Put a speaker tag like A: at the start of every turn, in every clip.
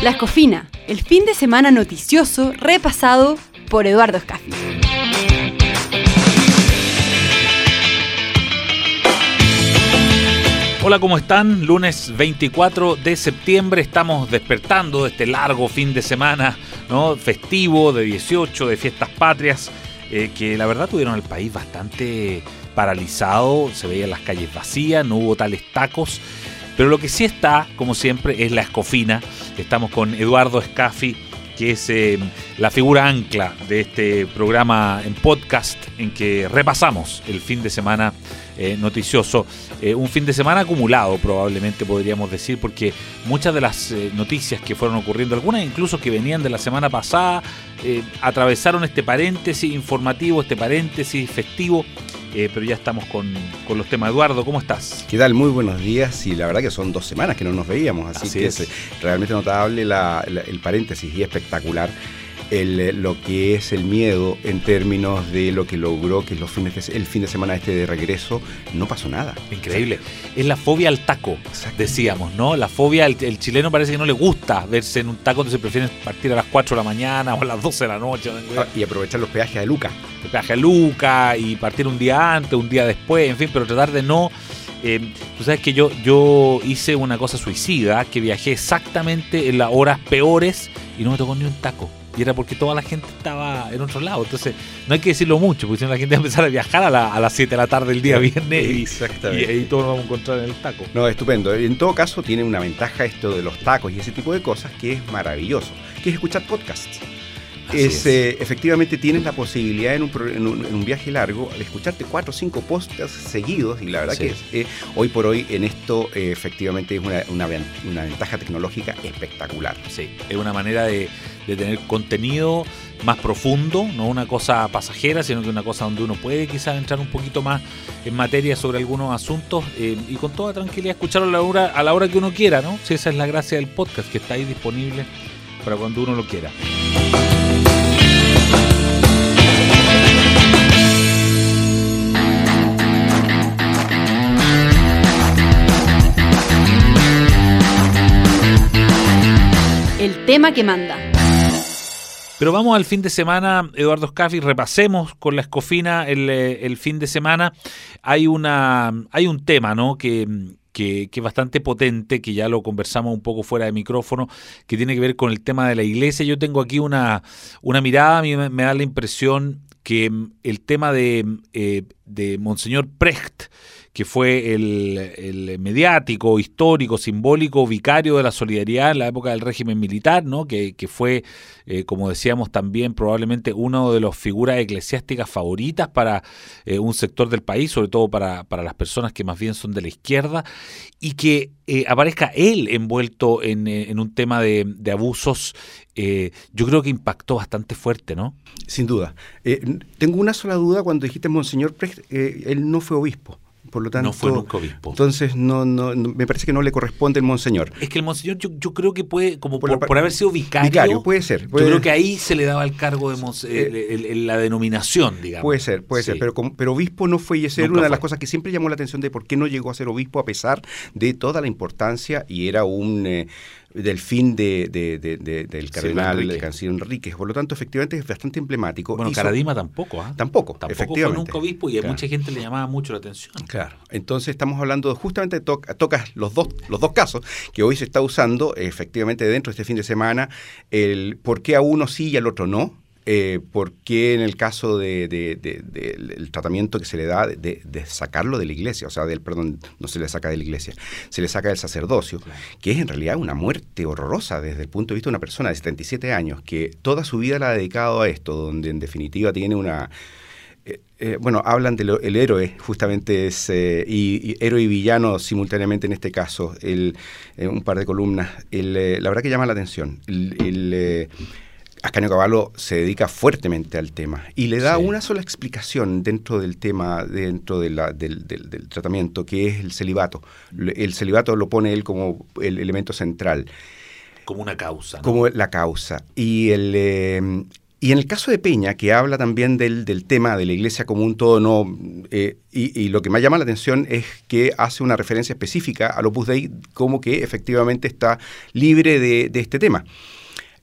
A: La Escofina, el fin de semana noticioso repasado por Eduardo Scafi.
B: Hola, ¿cómo están? Lunes 24 de septiembre estamos despertando de este largo fin de semana ¿no? festivo de 18, de fiestas patrias, eh, que la verdad tuvieron el país bastante paralizado, se veían las calles vacías, no hubo tales tacos. Pero lo que sí está, como siempre, es la escofina. Estamos con Eduardo Escafi, que es eh, la figura ancla de este programa en podcast en que repasamos el fin de semana eh, noticioso. Eh, un fin de semana acumulado, probablemente podríamos decir, porque muchas de las noticias que fueron ocurriendo, algunas incluso que venían de la semana pasada, atravesaron este paréntesis informativo, este paréntesis festivo eh, pero ya estamos con, los temas. Eduardo, ¿cómo estás?
C: ¿Qué tal? Muy buenos días y la verdad que son dos semanas que no nos veíamos, así, que es. realmente notable el paréntesis y espectacular el, lo que es el miedo en términos de lo que logró que los fines el fin de semana este de regreso no pasó nada.
B: Increíble. Es la fobia al taco, decíamos, ¿no? La fobia, el, chileno parece que no le gusta verse en un taco, entonces prefieren partir a las 4 de la mañana o a las 12 de la noche.
C: Ah, y aprovechar los peajes de Luca.
B: El peaje de Luca y partir un día antes, un día después, en fin, pero tratar de no... Eh, tú sabes que yo, yo hice una cosa suicida, que viajé exactamente en las horas peores y no me tocó ni un taco y era porque toda la gente estaba en otro lado. Entonces, no hay que decirlo mucho, porque si no la gente va a empezar a viajar a, las 7 de la tarde el día viernes y, ahí todos nos vamos a encontrar en el taco.
C: No, estupendo. En todo caso, tiene una ventaja esto de los tacos y ese tipo de cosas que es maravilloso, que es escuchar podcasts. Es, eh, efectivamente tienes la posibilidad en un, viaje largo de escucharte cuatro o cinco podcasts seguidos y la verdad que eh, hoy por hoy en esto eh, efectivamente es una, una, ventaja tecnológica espectacular.
B: Sí, es una manera de, de tener contenido más profundo, no una cosa pasajera, sino que una cosa donde uno puede quizás entrar un poquito más en materia sobre algunos asuntos eh, y con toda tranquilidad escucharlo a la, hora, a la hora que uno quiera, ¿no? Si esa es la gracia del podcast, que está ahí disponible para cuando uno lo quiera.
A: El tema que manda.
B: Pero vamos al fin de semana, Eduardo Scaffi, repasemos con la escofina el, eh, el fin de semana. Hay, una, hay un tema, ¿no? Que, que, es bastante potente, que ya lo conversamos un poco fuera de micrófono, que tiene que ver con el tema de la iglesia. Yo tengo aquí una, una mirada, a mí me, da la impresión que mm, el tema de, eh, de Monseñor Precht, que fue el, mediático, histórico, simbólico vicario de la solidaridad en la época del régimen militar, ¿no? que, fue, eh, como decíamos también, probablemente una de las figuras eclesiásticas favoritas para eh, un sector del país, sobre todo para, las personas que más bien son de la izquierda, y que eh, aparezca él envuelto en, un tema de, abusos, yo creo que impactó bastante fuerte, ¿no?
C: Sin duda. tengo una sola duda cuando dijiste, Monseñor Precht, él no fue obispo. Por lo tanto,
B: no fue nunca obispo.
C: Entonces, no, no, me parece que no le corresponde el monseñor.
B: Es que el monseñor, yo, yo creo que puede, como por, haber sido vicario. Vicario,
C: puede ser. yo
B: creo que ahí se le daba el cargo de eh, la denominación, digamos.
C: Puede ser, puede ser. Pero, pero obispo no fue y esa era una de las cosas que siempre llamó la atención de por qué no llegó a ser obispo a pesar de toda la importancia y era un. Eh, del fin de, del cardenal de canciller Enrique. Por lo tanto, efectivamente es bastante emblemático.
B: Bueno, Caradima tampoco, ¿ah?
C: Tampoco,
B: tampoco
C: efectivamente.
B: fue nunca obispo y a mucha gente le llamaba mucho la atención.
C: Claro. Entonces estamos hablando justamente, tocas los dos, los dos casos que hoy se está usando efectivamente dentro de este fin de semana, el por qué a uno sí y al otro no eh, por qué en el caso del de, tratamiento que se le da de, sacarlo de la iglesia, o sea, del perdón, no se le saca de la iglesia, se le saca del sacerdocio, que es en realidad una muerte horrorosa desde el punto de vista de una persona de 77 años que toda su vida la ha dedicado a esto, donde en definitiva tiene una... Eh, eh, bueno, hablan del héroe, justamente es, y, héroe y villano simultáneamente en este caso, el, un par de columnas. El, la verdad que llama la atención. el Ascanio Caballo se dedica fuertemente al tema y le da una sola explicación dentro del tema, dentro del, tratamiento, que es el celibato. El celibato lo pone él como el elemento central.
B: Como una causa.
C: Como la causa. Y el, eh, Y en el caso de Peña, que habla también del, del tema de la iglesia como un todo, no, eh, y, lo que me llama la atención es que hace una referencia específica al Opus Dei como que efectivamente está libre de, este tema.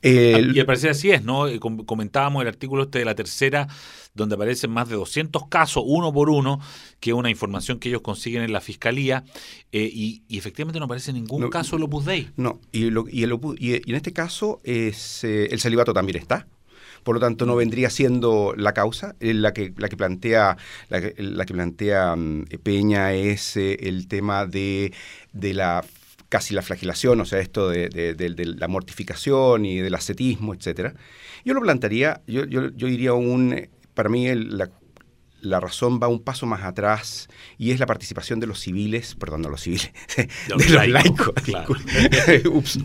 B: Y al parecer así es, ¿no? Eh, comentábamos el artículo este de la tercera, donde aparecen más de 200 casos, uno por uno, que es una información que ellos consiguen en la fiscalía, eh, y, efectivamente no aparece ningún caso del Opus Dei.
C: No, y, y, en este caso es, el celibato también está por lo tanto no vendría siendo la causa. Eh, la que, la que plantea, la que, plantea mm, Peña es eh, el tema de, de la casi la flagelación, o sea, esto de, la mortificación y del ascetismo, etcétera. Yo lo plantearía, yo, yo, yo diría un, para mí el, la, la razón va un paso más atrás y es la participación de los civiles, perdón, no los civiles, de, los, laicos.
B: Ups,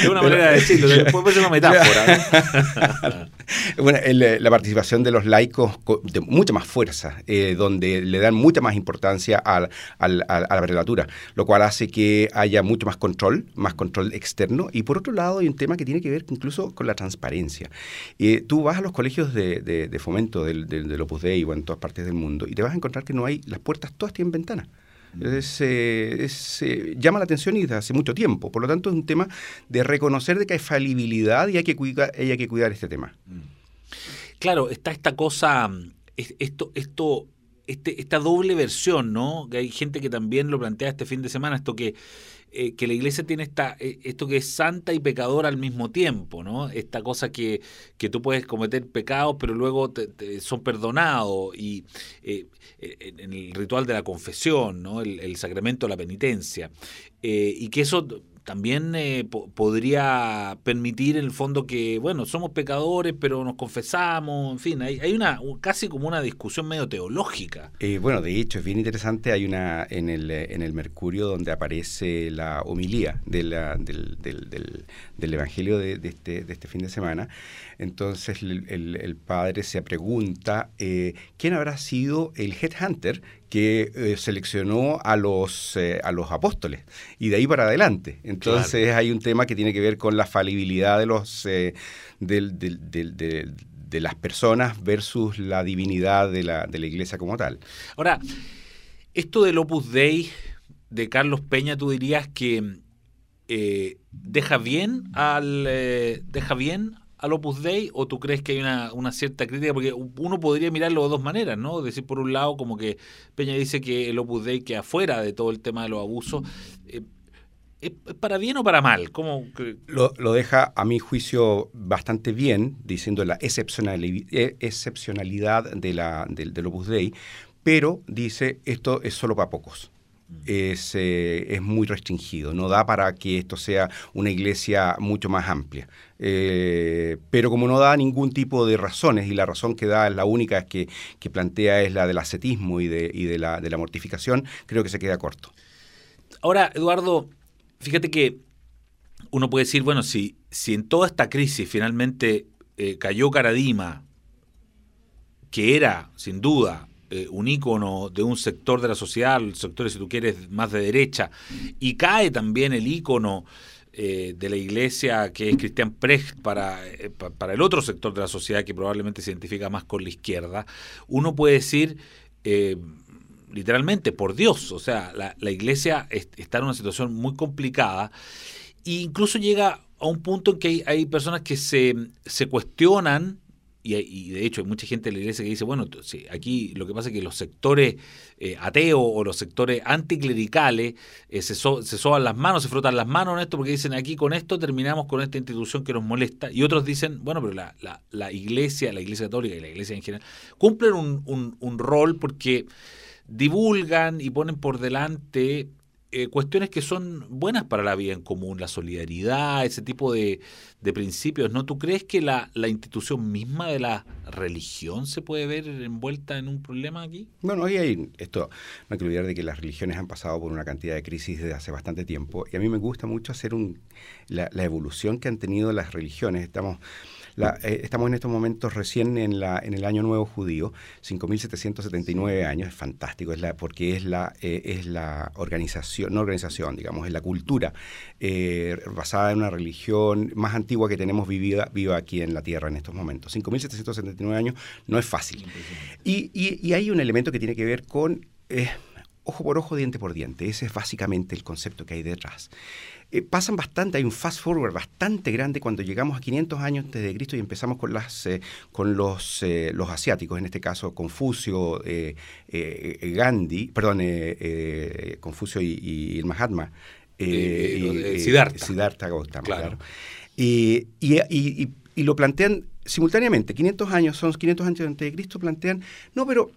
B: es una manera de decirlo, puede ser una metáfora.
C: bueno, la participación de los laicos de mucha más fuerza, eh, donde le dan mucha más importancia a la prelatura, lo cual hace que haya mucho más control, más control externo. Y por otro lado, hay un tema que tiene que ver incluso con la transparencia. Eh, tú vas a los colegios de, de, de del, del, Opus Dei o en todas partes del mundo y te vas a encontrar que no hay, las puertas todas tienen ventanas. Es, eh, llama la atención y desde hace mucho tiempo. Por lo tanto, es un tema de reconocer de que hay falibilidad y hay que cuidar, hay que cuidar este tema. Mm.
B: Claro, está esta cosa, esto, esto, este, esta doble versión, ¿no? Que hay gente que también lo plantea este fin de semana, esto que eh, que la iglesia tiene esta, eh, esto que es santa y pecadora al mismo tiempo, ¿no? Esta cosa que, que tú puedes cometer pecados, pero luego te, son perdonados. Y eh, en el ritual de la confesión, ¿no? El, el sacramento de la penitencia. y que eso también eh, podría permitir en el fondo que, bueno, somos pecadores, pero nos confesamos, en fin, hay, hay una casi como una discusión medio teológica.
C: Eh, bueno, de hecho, es bien interesante, hay una en el, en el Mercurio donde aparece la homilía de la, del, del, del, Evangelio de, de, este, de este fin de semana. Entonces el, el, padre se pregunta, eh, ¿quién habrá sido el headhunter que eh, seleccionó a los, eh, a los apóstoles y de ahí para adelante. Entonces hay un tema que tiene que ver con la falibilidad de, los, eh, de, las personas versus la divinidad de la, de la iglesia como tal.
B: Ahora, esto del Opus Dei de Carlos Peña, tú dirías que deja bien al deja bien al Opus Dei o tú crees que hay una, cierta crítica? Porque uno podría mirarlo de dos maneras, ¿no? Decir, por un lado, como que Peña dice que el Opus Dei queda fuera de todo el tema de los abusos. Eh, ¿Es para bien o para mal? ¿Cómo
C: lo, deja, a mi juicio, bastante bien, diciendo la excepcionalidad, excepcionalidad de la, del, del Opus Dei, pero dice esto es solo para pocos es, eh, es, muy restringido, no da para que esto sea una iglesia mucho más amplia. Eh, pero como no da ningún tipo de razones, y la razón que da, la única que, que plantea es la del ascetismo y, de, y de, la, de la mortificación, creo que se queda corto.
B: Ahora, Eduardo, fíjate que uno puede decir, bueno, si, si en toda esta crisis finalmente eh, cayó Caradima, que era, sin duda, eh, un ícono de un sector de la sociedad, el sector, si tú quieres, más de derecha, y cae también el ícono eh, de la iglesia que es Cristian Precht para, eh, para el otro sector de la sociedad que probablemente se identifica más con la izquierda, uno puede decir literalmente por Dios, o sea, la, iglesia está en una situación muy complicada. E incluso llega a un punto en que hay, hay personas que se, se cuestionan y, de hecho hay mucha gente de la iglesia que dice, bueno, aquí lo que pasa es que los sectores eh, ateos o los sectores anticlericales eh, se, se soban las manos, se frotan las manos en esto porque dicen, aquí con esto terminamos con esta institución que nos molesta. Y otros dicen, bueno, pero la, la, iglesia, la iglesia católica y la iglesia en general, cumplen un, un rol porque divulgan y ponen por delante eh, cuestiones que son buenas para la vida en común, la solidaridad, ese tipo de, principios, ¿no? ¿Tú crees que la, institución misma de la religión se puede ver envuelta en un problema aquí?
C: Bueno, ahí hay esto, no hay que olvidar de que las religiones han pasado por una cantidad de crisis desde hace bastante tiempo y a mí me gusta mucho hacer un, la, la evolución que han tenido las religiones. Estamos eh, estamos en estos momentos recién en, la, en el año nuevo judío, 5.779 años, es fantástico, es la, porque es la, eh, es la organización no organización, digamos, en la cultura, eh, basada en una religión más antigua que tenemos vivida, viva aquí en la Tierra en estos momentos. 5.779 años no es fácil. Y, y, hay un elemento que tiene que ver con... Ojo por ojo, diente por diente. Ese es básicamente el concepto que hay detrás. Eh, pasan bastante, hay un fast forward bastante grande cuando llegamos a 500 años antes de Cristo y empezamos con, las, eh, con los, eh, los asiáticos, en este caso Confucio, Gandhi, perdón, Confucio y, el Mahatma.
B: y, Siddhartha.
C: Siddhartha Gautama, claro. Y, y, lo plantean simultáneamente, 500 años, son 500 años antes de Cristo, plantean, no, pero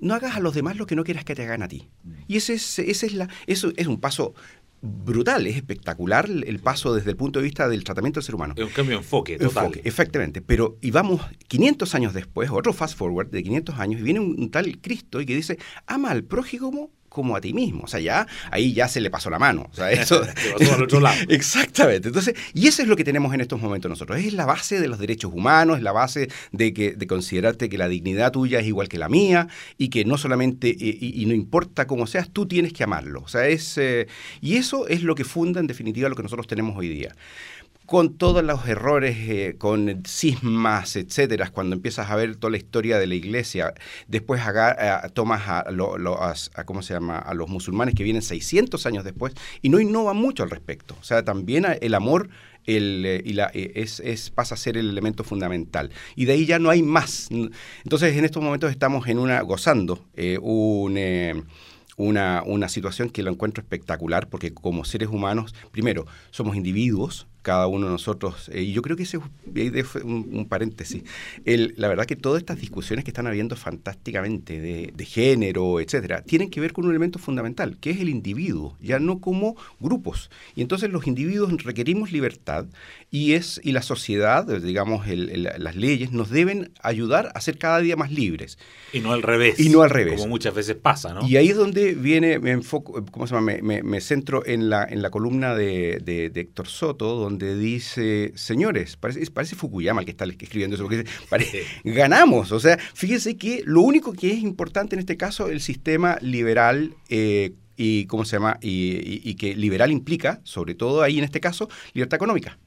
C: no hagas a los demás lo que no quieras que te hagan a ti. Y ese es, ese es, la, eso es un paso brutal, es espectacular el paso desde el punto de vista del tratamiento del ser humano.
B: Es un cambio de enfoque, total.
C: Enfoque, efectivamente. Pero, y vamos 500 años después, otro fast forward de 500 años, y viene un, tal Cristo y que dice, ama al prójimo como a ti mismo. O sea, ya ahí ya se le pasó la mano. O sea, eso.
B: pasó al otro lado.
C: Exactamente. Entonces, y eso es lo que tenemos en estos momentos nosotros. Es la base de los derechos humanos, es la base de que de considerarte que la dignidad tuya es igual que la mía y que no solamente y, no importa cómo seas, tú tienes que amarlo. O sea, es eh, y eso es lo que funda en definitiva lo que nosotros tenemos hoy día con todos los errores, eh, con cismas, etcétera, cuando empiezas a ver toda la historia de la iglesia, después tomas a, ¿cómo se llama? a los musulmanes que vienen 600 años después y no innovan mucho al respecto. O sea, también el amor eh, eh, es, pasa a ser el elemento fundamental. Y de ahí ya no hay más. Entonces, en estos momentos estamos en una gozando un... una, una, situación que lo encuentro espectacular porque como seres humanos, primero, somos individuos, cada uno de nosotros. Eh, y yo creo que ese es un, paréntesis. El, la verdad que todas estas discusiones que están habiendo fantásticamente de, de, género, etcétera, tienen que ver con un elemento fundamental, que es el individuo, ya no como grupos. Y entonces los individuos requerimos libertad y es y la sociedad, digamos, las leyes nos deben ayudar a ser cada día más libres.
B: Y no al revés.
C: Y no al revés.
B: Como muchas veces pasa, ¿no?
C: Y ahí es donde viene, me enfoco, ¿cómo se llama? Me, me, centro en la, en la columna de, de, de Héctor Soto, donde dice, señores, parece, parece Fukuyama el que está escribiendo eso, porque dice, ganamos. O sea, fíjense que lo único que es importante en este caso, el sistema liberal eh, y cómo se llama y, que liberal implica, sobre todo ahí en este caso, libertad económica.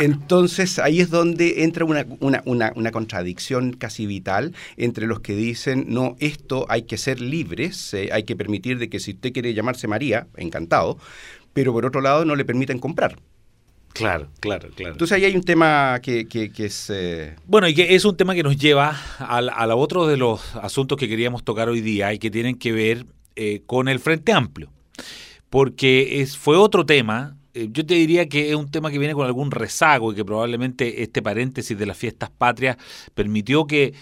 C: Entonces ahí es donde entra una, una, una, contradicción casi vital entre los que dicen, no, esto hay que ser libres, eh, hay que permitir de que si usted quiere llamarse María, encantado, pero por otro lado no le permiten comprar.
B: Claro, claro, claro.
C: Entonces ahí hay un tema que, es... Eh,
B: bueno, y que es un tema que nos lleva a, otro de los asuntos que queríamos tocar hoy día y que tienen que ver eh, con el Frente Amplio. Porque es, fue otro tema, eh, yo te diría que es un tema que viene con algún rezago y que probablemente este paréntesis de las fiestas patrias permitió que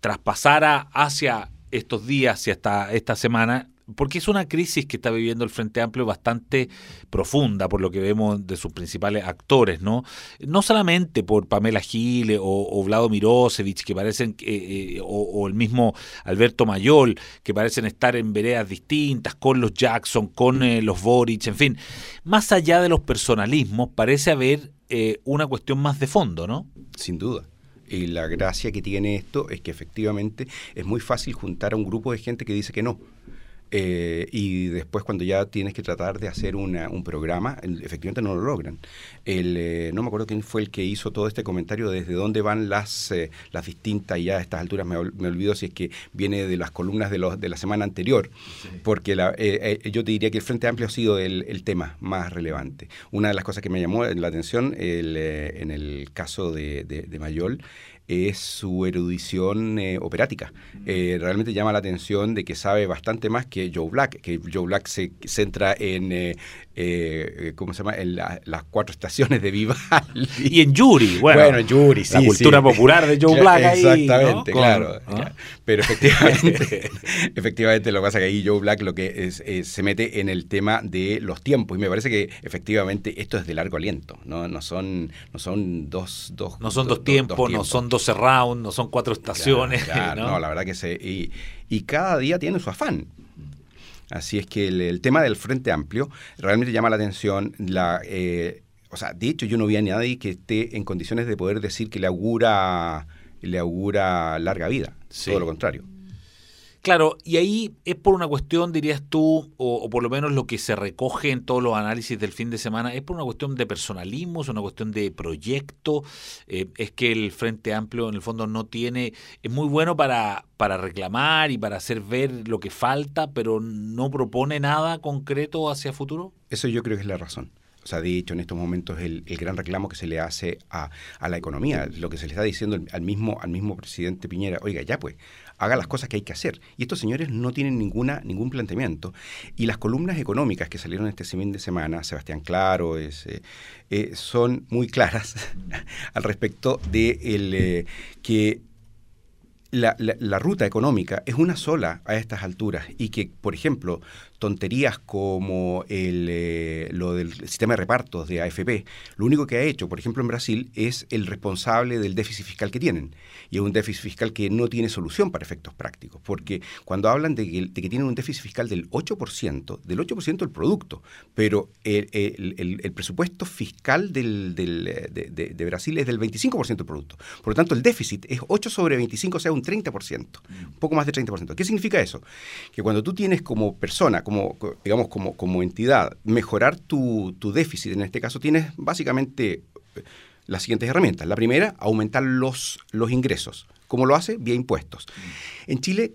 B: traspasara hacia estos días y hasta esta semana porque es una crisis que está viviendo el Frente Amplio bastante profunda, por lo que vemos de sus principales actores, ¿no? No solamente por Pamela Gile o, Vlado Mirosevich, que parecen, eh, eh, o, el mismo Alberto Mayol, que parecen estar en veredas distintas, con los Jackson, con eh, los Boric, en fin. Más allá de los personalismos, parece haber una cuestión más de fondo, ¿no?
C: Sin duda. Y la gracia que tiene esto es que efectivamente es muy fácil juntar a un grupo de gente que dice que no eh, y después cuando ya tienes que tratar de hacer una, un programa, efectivamente no lo logran. El, eh, no me acuerdo quién fue el que hizo todo este comentario desde dónde van las, eh, las distintas, y ya a estas alturas me, me, olvido si es que viene de las columnas de, los, de la semana anterior, porque la, yo te diría que el Frente Amplio ha sido el, el, tema más relevante. Una de las cosas que me llamó la atención el, en el caso de, de, de Mayol es su erudición eh, operática. Eh, realmente llama la atención de que sabe bastante más que Joe Black, que Joe Black se centra en eh, ¿cómo se llama? En las cuatro estaciones de Vivaldi.
B: Y en Yuri, bueno.
C: Bueno, Yuri, sí.
B: La cultura popular de Joe Black
C: ahí, Exactamente, claro, ¿ah? Pero efectivamente, efectivamente lo que pasa es que ahí Joe Black lo que es, se mete en el tema de los tiempos. Y me parece que efectivamente esto es de largo aliento, ¿no? No son, no son dos, dos
B: No son dos, tiempos, no son dos rounds, no son cuatro estaciones.
C: ¿no? la verdad que se. Y, y cada día tiene su afán. Así es que el, tema del Frente Amplio realmente llama la atención. La, eh, o sea, de hecho, yo no vi a nadie que esté en condiciones de poder decir que le augura, le augura larga vida. Todo lo contrario.
B: Claro, y ahí es por una cuestión, dirías tú, o, por lo menos lo que se recoge en todos los análisis del fin de semana, es por una cuestión de personalismo, es una cuestión de proyecto, eh, es que el Frente Amplio en el fondo no tiene, es muy bueno para, para reclamar y para hacer ver lo que falta, pero no propone nada concreto hacia futuro.
C: Eso yo creo que es la razón. O sea, de hecho, en estos momentos el, el gran reclamo que se le hace a, a, la economía, lo que se le está diciendo al mismo, al mismo presidente Piñera, oiga, ya pues, haga las cosas que hay que hacer. Y estos señores no tienen ninguna, ningún planteamiento. Y las columnas económicas que salieron este fin de semana, Sebastián Claro, eh, eh, son muy claras al respecto de el, eh, que la, la, ruta económica es una sola a estas alturas y que, por ejemplo, tonterías como lo del sistema de repartos de AFP, lo único que ha hecho, por ejemplo, en Brasil, es el responsable del déficit fiscal que tienen. Y es un déficit fiscal que no tiene solución para efectos prácticos, porque cuando hablan de que, tienen un déficit fiscal del 8%, del 8% del producto, pero el, presupuesto fiscal de, Brasil es del 25% del producto. Por lo tanto, el déficit es 8 sobre 25, o sea, un 30%, un poco más de 30%. ¿Qué significa eso? Que cuando tú tienes como persona, como, digamos, como entidad, mejorar tu, tu déficit, en este caso tienes básicamente eh, las siguientes herramientas. La primera, aumentar los, los ingresos. ¿Cómo lo hace? Vía impuestos. En Chile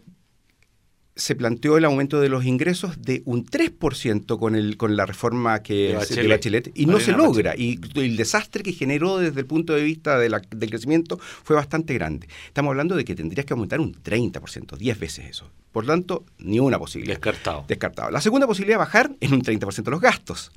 C: se planteó el aumento de los ingresos de un 3% con, el, con la reforma que de Bachelet, de Bachelet y no se logra. Y el desastre que generó desde el punto de vista de la, del crecimiento fue bastante grande. Estamos hablando de que tendrías que aumentar un 30%, 10 veces eso. Por tanto, ni una posibilidad.
B: Descartado.
C: Descartado. La segunda posibilidad, bajar en un 30% los gastos.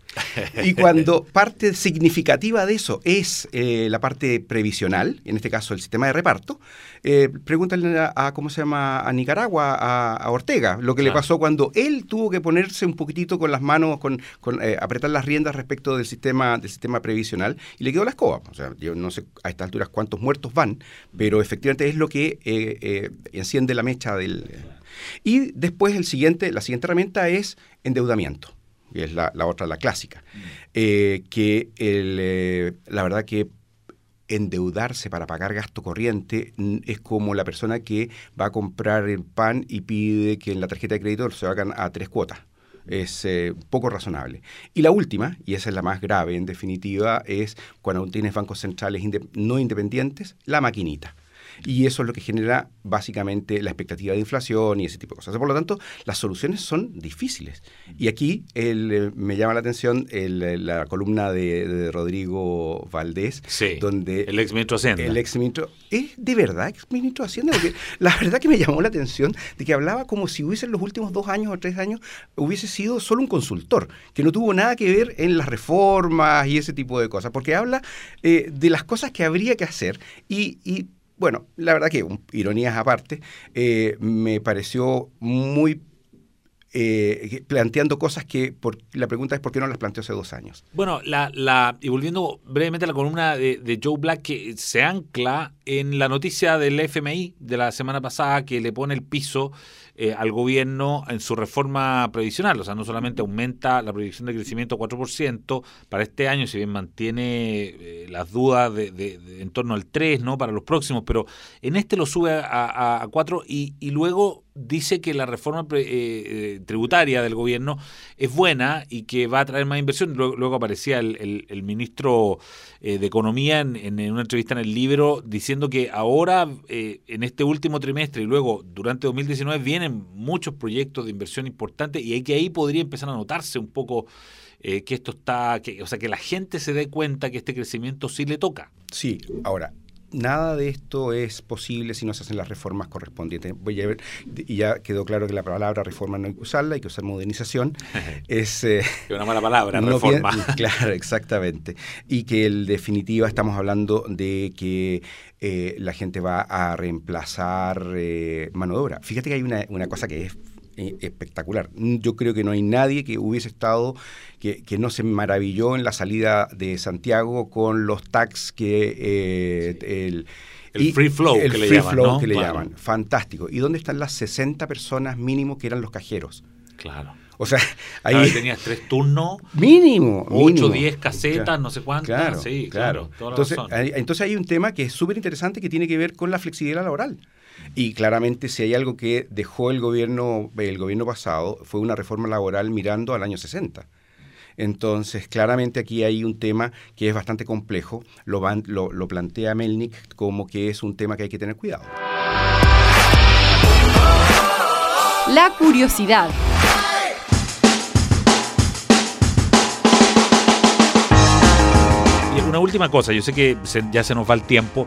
C: Y cuando parte significativa de eso es eh, la parte previsional, en este caso el sistema de reparto, eh, pregúntale a, ¿cómo se llama?, a Nicaragua, a, Ortega, lo que le pasó cuando él tuvo que ponerse un poquitito con las manos, con, eh, apretar las riendas respecto del sistema, del sistema previsional, y le quedó la escoba. O sea, yo no sé a estas alturas cuántos muertos van, pero efectivamente es lo que enciende la mecha del y después el siguiente, la siguiente herramienta es endeudamiento, que es la, otra, la clásica, mm. eh, que eh, la verdad que endeudarse para pagar gasto corriente es como la persona que va a comprar el pan y pide que en la tarjeta de crédito se hagan a tres cuotas. Es eh, poco razonable. Y la última, y esa es la más grave en definitiva, es cuando tienes bancos centrales no independientes, la maquinita y eso es lo que genera básicamente la expectativa de inflación y ese tipo de cosas. Por lo tanto, las soluciones son difíciles. Y aquí eh, me llama la atención la columna de, Rodrigo Valdés, donde
B: el ex ministro Hacienda.
C: El ex ministro, ¿es de verdad ex ministro Hacienda? la verdad que me llamó la atención de que hablaba como si hubiese en los últimos dos años o tres años hubiese sido solo un consultor, que no tuvo nada que ver en las reformas y ese tipo de cosas, porque habla eh, de las cosas que habría que hacer y, y bueno, la verdad que, ironías aparte, eh, me pareció muy eh, planteando cosas que por, la pregunta es por qué no las planteó hace dos años.
B: Bueno, la, la, y volviendo brevemente a la columna de, de, Joe Black, que se ancla en la noticia del FMI de la semana pasada que le pone el piso eh, al gobierno en su reforma previsional. O sea, no solamente aumenta la proyección de crecimiento 4% para este año, si bien mantiene eh, las dudas de, en torno al 3% ¿no? para los próximos, pero en este lo sube a, a, 4% y, y luego dice que la reforma eh, tributaria del gobierno es buena y que va a traer más inversión. Luego, aparecía el, ministro de Economía en, en, una entrevista en el libro diciendo que ahora, en este último trimestre y luego durante 2019, muchos proyectos de inversión importantes y que ahí podría empezar a notarse un poco eh, que esto está, que, o sea, que la gente se dé cuenta que este crecimiento sí le toca.
C: Sí, ahora, nada de esto es posible si no se hacen las reformas correspondientes. Voy a ver, y ya quedó claro que la palabra reforma no hay que usarla, hay que usar modernización. es
B: eh, una mala palabra, reforma.
C: claro, exactamente. Y que en definitiva estamos hablando de que eh, la gente va a reemplazar eh, mano de obra. Fíjate que hay una, una cosa que es eh, espectacular. Yo creo que no hay nadie que hubiese estado, que, que no se maravilló en la salida de Santiago con los tags que
B: eh, el... El free flow,
C: el que, le llaman, flow que le llaman. Fantástico. ¿Y dónde están las 60 personas mínimo que eran los cajeros?
B: Claro.
C: O sea, ahí
B: tenías tres turnos.
C: Mínimo. 8,
B: 10 casetas, no sé cuántas.
C: Claro, sí, claro. entonces, hay, entonces hay un tema que es súper interesante que tiene que ver con la flexibilidad laboral. Y claramente si hay algo que dejó el gobierno, el gobierno pasado fue una reforma laboral mirando al año 60. Entonces, claramente aquí hay un tema que es bastante complejo. Lo, lo, lo plantea Melnik como que es un tema que hay que tener cuidado.
A: La curiosidad.
B: Una última cosa, yo sé que ya se nos va el tiempo,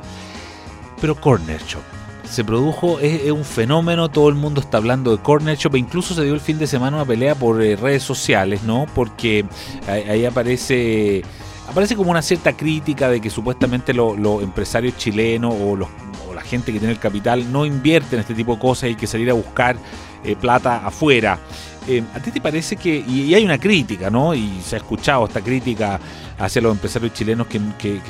B: pero Corner Shop se produjo, es, un fenómeno, todo el mundo está hablando de Corner Shop, e incluso se dio el fin de semana una pelea por eh, redes sociales, ¿no? Porque ahí, aparece aparece como una cierta crítica de que supuestamente los empresarios chilenos o la gente que tiene el capital no invierte en este tipo de cosas y hay que salir a buscar eh, plata afuera. Eh, ¿A ti te parece que, y, hay una crítica, ¿no? Y se ha escuchado esta crítica hacia los empresarios chilenos que,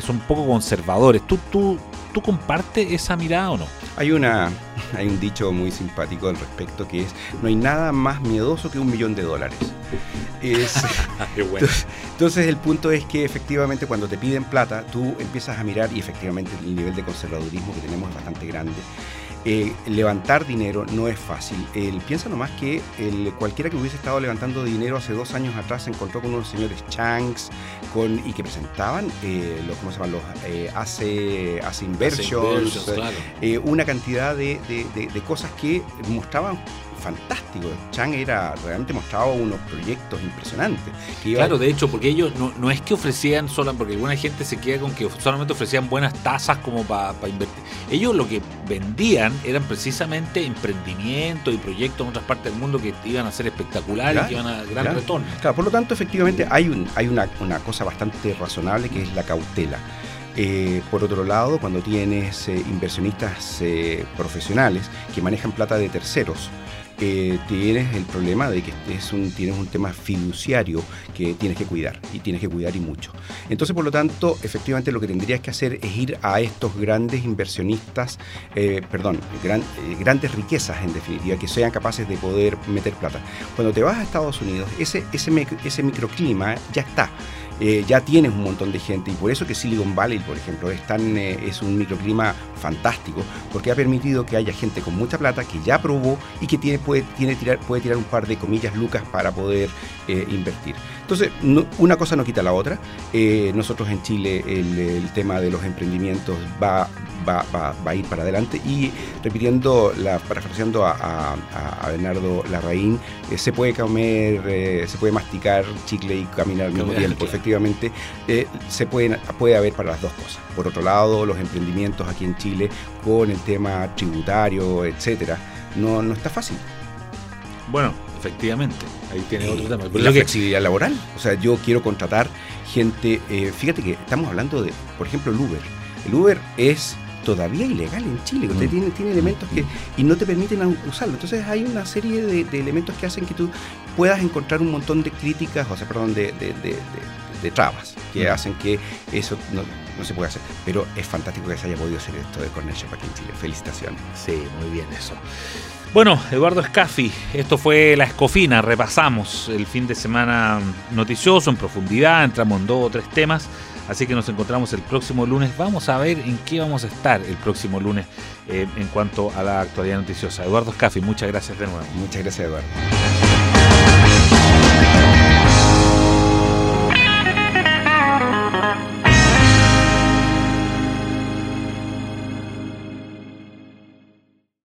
B: son un poco conservadores. ¿Tú, tú, ¿Tú compartes esa mirada o no?
C: Hay, una, hay un dicho muy simpático al respecto que es, no hay nada más miedoso que un millón de dólares. entonces, el punto es que efectivamente cuando te piden plata, tú empiezas a mirar y efectivamente el nivel de conservadurismo que tenemos es bastante grande. Eh, levantar dinero no es fácil. El, piensa nomás que el, cualquiera que hubiese estado levantando dinero hace dos años atrás se encontró con unos señores Changs con, y que presentaban eh, los, ¿cómo se llaman? los eh, hace, hace inversions, eh, una cantidad de, de cosas que mostraban fantástico. Chang era realmente mostraba unos proyectos impresionantes.
B: claro, de hecho, porque ellos no, es que ofrecían solo, porque alguna gente se queda con que solamente ofrecían buenas tasas como para invertir. Ellos lo que vendían eran precisamente emprendimientos y proyectos en otras partes del mundo que iban a ser espectaculares y que iban a gran retorno.
C: Claro, por lo tanto, efectivamente hay, un, hay una, una cosa bastante razonable que es la cautela. Eh, por otro lado, cuando tienes eh, inversionistas eh, profesionales que manejan plata de terceros, tienes el problema de que es un, tienes un tema fiduciario que tienes que cuidar y tienes que cuidar y mucho. Entonces, por lo tanto, efectivamente lo que tendrías que hacer es ir a estos grandes inversionistas, eh, perdón, eh, grandes riquezas en definitiva, que sean capaces de poder meter plata. Cuando te vas a Estados Unidos, ese, ese microclima ya está. Eh, ya tienes un montón de gente y por eso que Silicon Valley, por ejemplo, es, tan, eh, es un microclima fantástico porque ha permitido que haya gente con mucha plata que ya probó y que tiene, puede, tiene tirar, puede tirar un par de comillas lucas para poder eh, invertir. Entonces, una cosa no quita la otra. nosotros en Chile el, tema de los emprendimientos va, va, a ir para adelante y repitiendo, la, parafraseando a, a, Bernardo Larraín, se puede comer, se puede masticar chicle y caminar al mismo tiempo. Efectivamente, efectivamente eh, se pueden, puede haber para las dos cosas. Por otro lado, los emprendimientos aquí en Chile con el tema tributario, etcétera, no, no está fácil.
B: Bueno, efectivamente, ahí tiene otro tema.
C: la flexibilidad laboral. O sea, yo quiero contratar gente. Eh, fíjate que estamos hablando de, por ejemplo, el Uber. El Uber es todavía ilegal en Chile. Usted mm. tiene, tiene elementos que y no te permiten usarlo. Entonces hay una serie de, elementos que hacen que tú puedas encontrar un montón de críticas, o sea, perdón, de, de trabas que mm. hacen que eso no, se pueda hacer. Pero es fantástico que se haya podido hacer esto de Cornell aquí en Chile. Felicitaciones.
B: Sí, muy bien eso. Bueno, Eduardo Escafi, esto fue La Escofina, repasamos el fin de semana noticioso en profundidad, entramos en dos o tres temas, así que nos encontramos el próximo lunes. Vamos a ver en qué vamos a estar el próximo lunes eh, en cuanto a la actualidad noticiosa. Eduardo Escafi, muchas gracias de nuevo.
C: Muchas gracias, Eduardo.